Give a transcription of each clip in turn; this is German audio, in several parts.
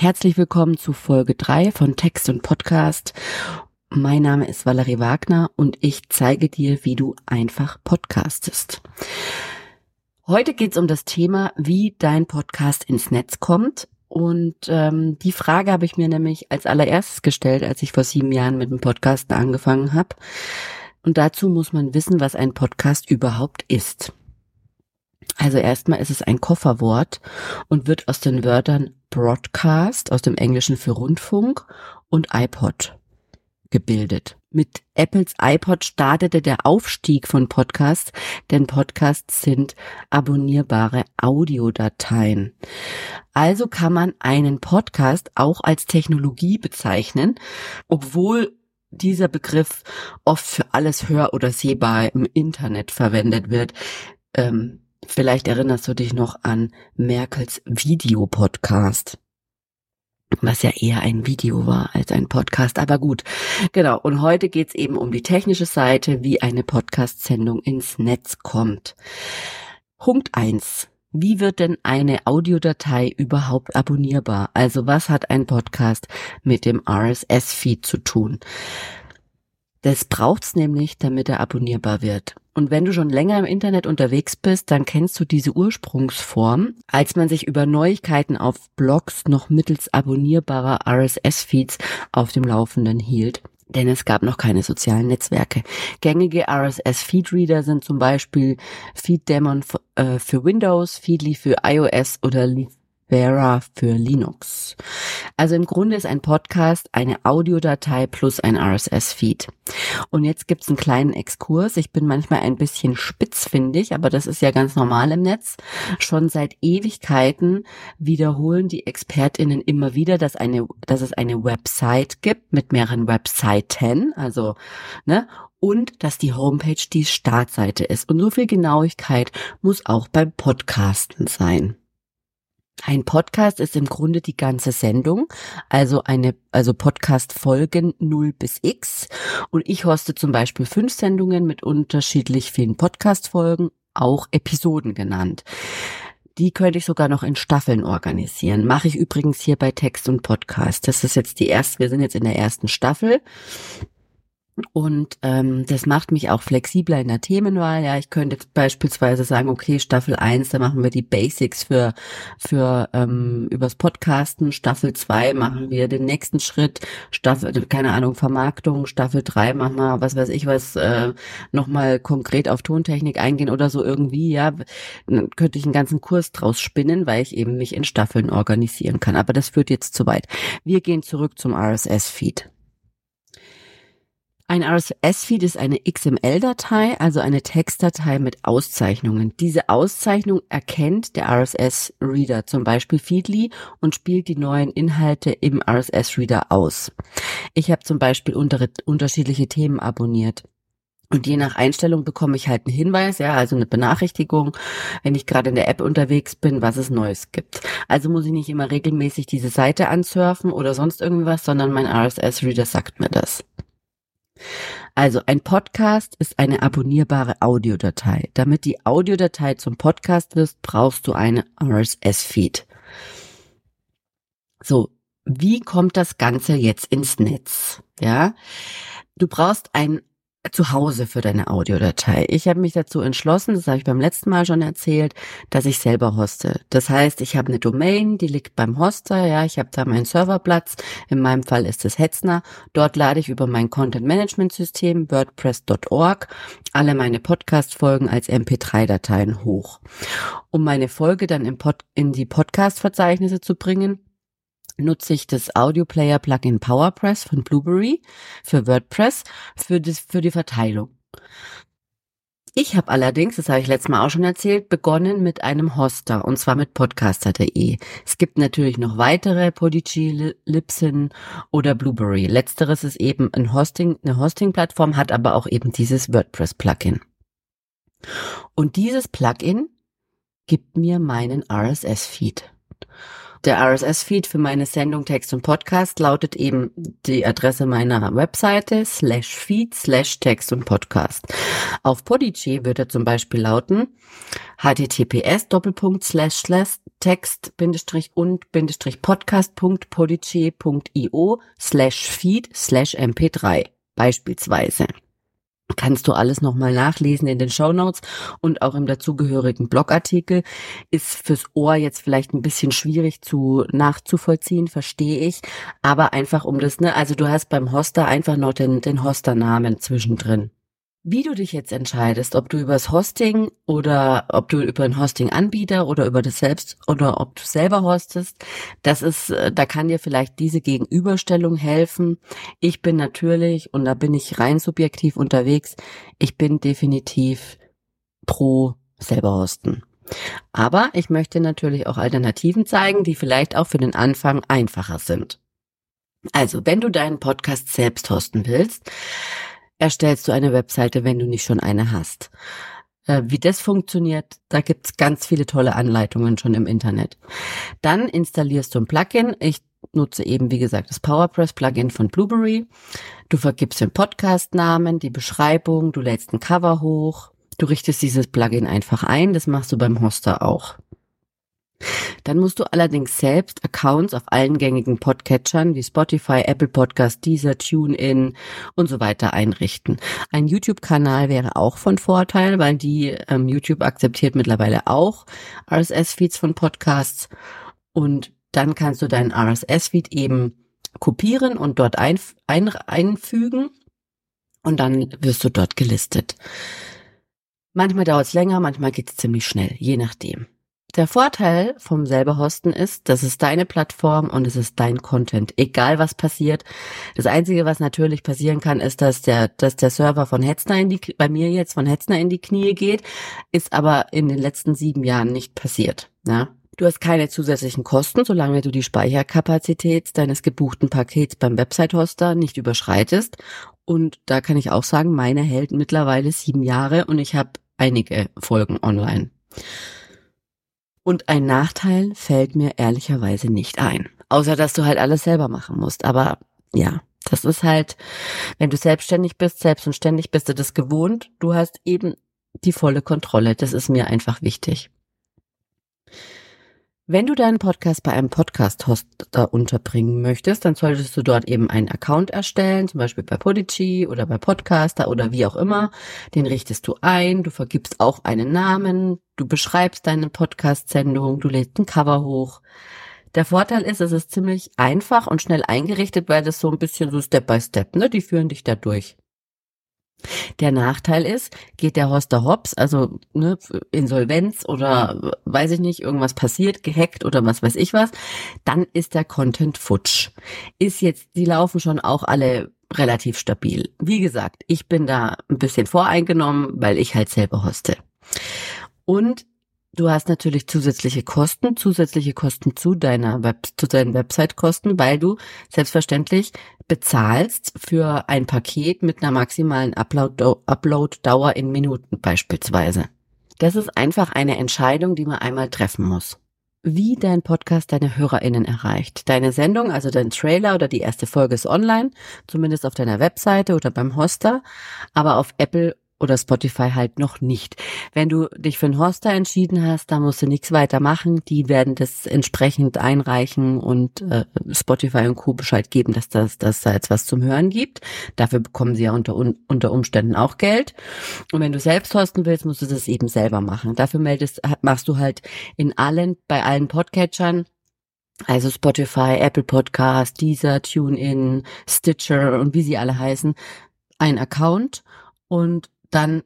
Herzlich willkommen zu Folge 3 von Text und Podcast. Mein Name ist Valerie Wagner und ich zeige dir, wie du einfach podcastest. Heute geht es um das Thema, wie dein Podcast ins Netz kommt. Und ähm, die Frage habe ich mir nämlich als allererstes gestellt, als ich vor sieben Jahren mit dem Podcasten angefangen habe. Und dazu muss man wissen, was ein Podcast überhaupt ist. Also erstmal ist es ein Kofferwort und wird aus den Wörtern Broadcast, aus dem Englischen für Rundfunk, und iPod gebildet. Mit Apples iPod startete der Aufstieg von Podcasts, denn Podcasts sind abonnierbare Audiodateien. Also kann man einen Podcast auch als Technologie bezeichnen, obwohl dieser Begriff oft für alles hör- oder sehbar im Internet verwendet wird. Ähm, vielleicht erinnerst du dich noch an Merkels Videopodcast was ja eher ein Video war als ein Podcast, aber gut. Genau, und heute geht's eben um die technische Seite, wie eine Podcast-Sendung ins Netz kommt. Punkt eins: Wie wird denn eine Audiodatei überhaupt abonnierbar? Also was hat ein Podcast mit dem RSS-Feed zu tun? Das braucht's nämlich, damit er abonnierbar wird. Und wenn du schon länger im Internet unterwegs bist, dann kennst du diese Ursprungsform, als man sich über Neuigkeiten auf Blogs noch mittels abonnierbarer RSS-Feeds auf dem Laufenden hielt. Denn es gab noch keine sozialen Netzwerke. Gängige RSS-Feed-Reader sind zum Beispiel FeedDemon äh, für Windows, Feedly für iOS oder Vera für Linux. Also im Grunde ist ein Podcast eine Audiodatei plus ein RSS-Feed. Und jetzt gibt's einen kleinen Exkurs. Ich bin manchmal ein bisschen spitzfindig, aber das ist ja ganz normal im Netz. Schon seit Ewigkeiten wiederholen die ExpertInnen immer wieder, dass eine, dass es eine Website gibt mit mehreren Webseiten, also, ne, und dass die Homepage die Startseite ist. Und so viel Genauigkeit muss auch beim Podcasten sein. Ein Podcast ist im Grunde die ganze Sendung, also eine, also Podcast-Folgen 0 bis X. Und ich hoste zum Beispiel fünf Sendungen mit unterschiedlich vielen Podcast-Folgen, auch Episoden genannt. Die könnte ich sogar noch in Staffeln organisieren. Mache ich übrigens hier bei Text und Podcast. Das ist jetzt die erste, wir sind jetzt in der ersten Staffel. Und ähm, das macht mich auch flexibler in der Themenwahl. Ja, ich könnte jetzt beispielsweise sagen, okay, Staffel 1, da machen wir die Basics für, für ähm, übers Podcasten. Staffel 2 machen wir den nächsten Schritt. Staffel, keine Ahnung, Vermarktung. Staffel 3 machen wir, was weiß ich was, äh, nochmal konkret auf Tontechnik eingehen oder so irgendwie, ja. Dann könnte ich einen ganzen Kurs draus spinnen, weil ich eben mich in Staffeln organisieren kann. Aber das führt jetzt zu weit. Wir gehen zurück zum RSS-Feed. Ein RSS-Feed ist eine XML-Datei, also eine Textdatei mit Auszeichnungen. Diese Auszeichnung erkennt der RSS-Reader, zum Beispiel Feedly, und spielt die neuen Inhalte im RSS-Reader aus. Ich habe zum Beispiel unter unterschiedliche Themen abonniert. Und je nach Einstellung bekomme ich halt einen Hinweis, ja, also eine Benachrichtigung, wenn ich gerade in der App unterwegs bin, was es Neues gibt. Also muss ich nicht immer regelmäßig diese Seite ansurfen oder sonst irgendwas, sondern mein RSS-Reader sagt mir das. Also ein Podcast ist eine abonnierbare Audiodatei. Damit die Audiodatei zum Podcast wirst, brauchst du eine RSS-Feed. So, wie kommt das Ganze jetzt ins Netz? Ja, du brauchst ein zu Hause für deine Audiodatei. Ich habe mich dazu entschlossen, das habe ich beim letzten Mal schon erzählt, dass ich selber hoste. Das heißt, ich habe eine Domain, die liegt beim Hoster, ja, ich habe da meinen Serverplatz. In meinem Fall ist es Hetzner. Dort lade ich über mein Content Management System wordpress.org alle meine Podcast Folgen als MP3-Dateien hoch. Um meine Folge dann in die Podcast Verzeichnisse zu bringen, nutze ich das Audio Player Plugin PowerPress von Blueberry für WordPress für, das, für die Verteilung. Ich habe allerdings, das habe ich letztes Mal auch schon erzählt, begonnen mit einem Hoster und zwar mit podcaster.de. Es gibt natürlich noch weitere, Podigy, Libsyn oder Blueberry. Letzteres ist eben ein Hosting, eine Hosting-Plattform, hat aber auch eben dieses WordPress-Plugin. Und dieses Plugin gibt mir meinen RSS-Feed. Der RSS-Feed für meine Sendung Text und Podcast lautet eben die Adresse meiner Webseite slash feed slash Text und Podcast. Auf Podigy wird er zum Beispiel lauten https Doppelpunkt slash slash Text Bindestrich und Bindestrich Podcast.podigy.io slash feed slash mp3 beispielsweise kannst du alles nochmal nachlesen in den Show Notes und auch im dazugehörigen Blogartikel. Ist fürs Ohr jetzt vielleicht ein bisschen schwierig zu nachzuvollziehen, verstehe ich. Aber einfach um das, ne, also du hast beim Hoster einfach noch den, den Hosternamen zwischendrin. Wie du dich jetzt entscheidest, ob du übers Hosting oder ob du über einen Hosting-Anbieter oder über das selbst oder ob du selber hostest, das ist, äh, da kann dir vielleicht diese Gegenüberstellung helfen. Ich bin natürlich, und da bin ich rein subjektiv unterwegs, ich bin definitiv pro selber hosten. Aber ich möchte natürlich auch Alternativen zeigen, die vielleicht auch für den Anfang einfacher sind. Also, wenn du deinen Podcast selbst hosten willst, erstellst du eine Webseite, wenn du nicht schon eine hast. Äh, wie das funktioniert, da gibt's ganz viele tolle Anleitungen schon im Internet. Dann installierst du ein Plugin. Ich nutze eben, wie gesagt, das PowerPress-Plugin von Blueberry. Du vergibst den Podcast-Namen, die Beschreibung, du lädst ein Cover hoch, du richtest dieses Plugin einfach ein. Das machst du beim Hoster auch. Dann musst du allerdings selbst Accounts auf allen gängigen Podcatchern wie Spotify, Apple Podcast, Deezer, TuneIn und so weiter einrichten. Ein YouTube-Kanal wäre auch von Vorteil, weil die ähm, YouTube akzeptiert mittlerweile auch RSS-Feeds von Podcasts und dann kannst du deinen RSS-Feed eben kopieren und dort ein, ein, einfügen und dann wirst du dort gelistet. Manchmal dauert es länger, manchmal geht es ziemlich schnell, je nachdem. Der Vorteil vom selber Hosten ist, das ist deine Plattform und es ist dein Content, egal was passiert. Das einzige, was natürlich passieren kann, ist, dass der, dass der Server von Hetzner in die, bei mir jetzt von Hetzner in die Knie geht, ist aber in den letzten sieben Jahren nicht passiert. Ja? Du hast keine zusätzlichen Kosten, solange du die Speicherkapazität deines gebuchten Pakets beim Website-Hoster nicht überschreitest. Und da kann ich auch sagen, meine hält mittlerweile sieben Jahre und ich habe einige Folgen online. Und ein Nachteil fällt mir ehrlicherweise nicht ein. Außer, dass du halt alles selber machen musst. Aber ja, das ist halt, wenn du selbstständig bist, selbst und ständig bist du das gewohnt. Du hast eben die volle Kontrolle. Das ist mir einfach wichtig. Wenn du deinen Podcast bei einem Podcast-Hoster unterbringen möchtest, dann solltest du dort eben einen Account erstellen, zum Beispiel bei Podigy oder bei Podcaster oder wie auch immer. Den richtest du ein, du vergibst auch einen Namen, du beschreibst deine Podcast-Sendung, du lädst ein Cover hoch. Der Vorteil ist, es ist ziemlich einfach und schnell eingerichtet, weil das so ein bisschen so Step by Step, ne? Die führen dich da durch. Der Nachteil ist, geht der Hoster hops, also ne, Insolvenz oder weiß ich nicht, irgendwas passiert, gehackt oder was weiß ich was, dann ist der Content futsch. Ist jetzt, die laufen schon auch alle relativ stabil. Wie gesagt, ich bin da ein bisschen voreingenommen, weil ich halt selber hoste. Und Du hast natürlich zusätzliche Kosten, zusätzliche Kosten zu deiner Web, zu deinen Website-Kosten, weil du selbstverständlich bezahlst für ein Paket mit einer maximalen Upload-Dauer in Minuten beispielsweise. Das ist einfach eine Entscheidung, die man einmal treffen muss. Wie dein Podcast deine HörerInnen erreicht. Deine Sendung, also dein Trailer oder die erste Folge ist online, zumindest auf deiner Webseite oder beim Hoster, aber auf Apple oder Spotify halt noch nicht. Wenn du dich für einen Hoster entschieden hast, da musst du nichts weiter machen. Die werden das entsprechend einreichen und äh, Spotify und Co. Bescheid geben, dass das, dass da jetzt was zum Hören gibt. Dafür bekommen sie ja unter, unter Umständen auch Geld. Und wenn du selbst hosten willst, musst du das eben selber machen. Dafür meldest, machst du halt in allen, bei allen Podcatchern also Spotify, Apple Podcast, Deezer, TuneIn, Stitcher und wie sie alle heißen, ein Account und dann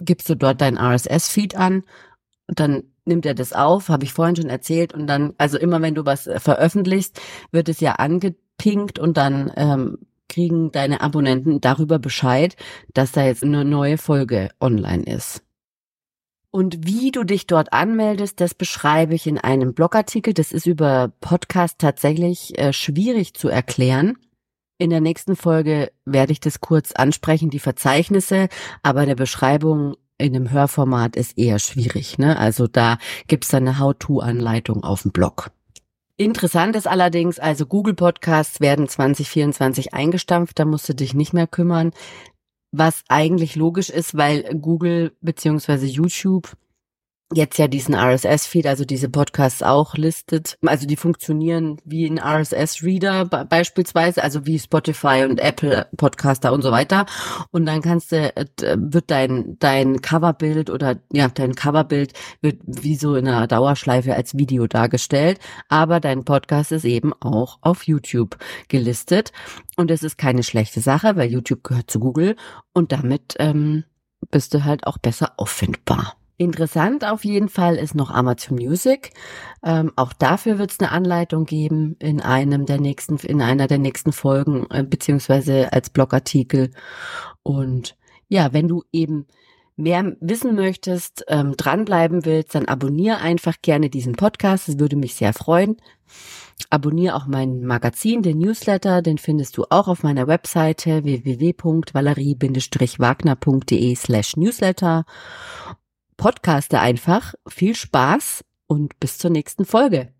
gibst du dort dein RSS-Feed an und dann nimmt er das auf, habe ich vorhin schon erzählt und dann, also immer wenn du was veröffentlichst, wird es ja angepinkt und dann ähm, kriegen deine Abonnenten darüber Bescheid, dass da jetzt eine neue Folge online ist. Und wie du dich dort anmeldest, das beschreibe ich in einem Blogartikel. Das ist über Podcast tatsächlich äh, schwierig zu erklären. In der nächsten Folge werde ich das kurz ansprechen, die Verzeichnisse, aber eine Beschreibung in einem Hörformat ist eher schwierig. Ne? Also da gibt's dann eine How-to-Anleitung auf dem Blog. Interessant ist allerdings, also Google Podcasts werden 2024 eingestampft, da musst du dich nicht mehr kümmern, was eigentlich logisch ist, weil Google beziehungsweise YouTube jetzt ja diesen RSS-Feed, also diese Podcasts auch listet. Also die funktionieren wie ein RSS-Reader beispielsweise, also wie Spotify und Apple Podcaster und so weiter. Und dann kannst du, äh, wird dein, dein Coverbild oder ja, dein Coverbild wird wie so in einer Dauerschleife als Video dargestellt. Aber dein Podcast ist eben auch auf YouTube gelistet. Und es ist keine schlechte Sache, weil YouTube gehört zu Google und damit ähm, bist du halt auch besser auffindbar. Interessant auf jeden Fall ist noch Amazon Music. Ähm, auch dafür wird es eine Anleitung geben in einem der nächsten, in einer der nächsten Folgen, äh, beziehungsweise als Blogartikel. Und ja, wenn du eben mehr wissen möchtest, ähm, dranbleiben willst, dann abonniere einfach gerne diesen Podcast. Das würde mich sehr freuen. Abonniere auch mein Magazin, den Newsletter, den findest du auch auf meiner Webseite www.valerie-wagner.de slash Newsletter podcaste einfach. Viel Spaß und bis zur nächsten Folge.